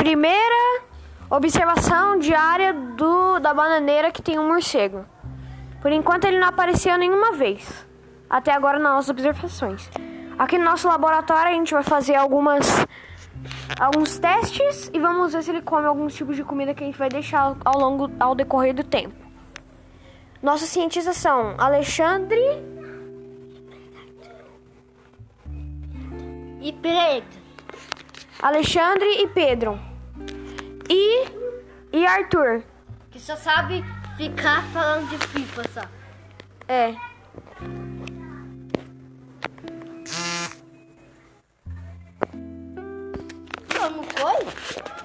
Primeira observação diária do, da bananeira que tem um morcego. Por enquanto ele não apareceu nenhuma vez. Até agora nas nossas observações. Aqui no nosso laboratório a gente vai fazer algumas alguns testes e vamos ver se ele come alguns tipos de comida que a gente vai deixar ao longo ao decorrer do tempo. Nossos cientistas são Alexandre E Pedro. Alexandre e Pedro. E Arthur. Que só sabe ficar falando de FIFA só. É. Como foi?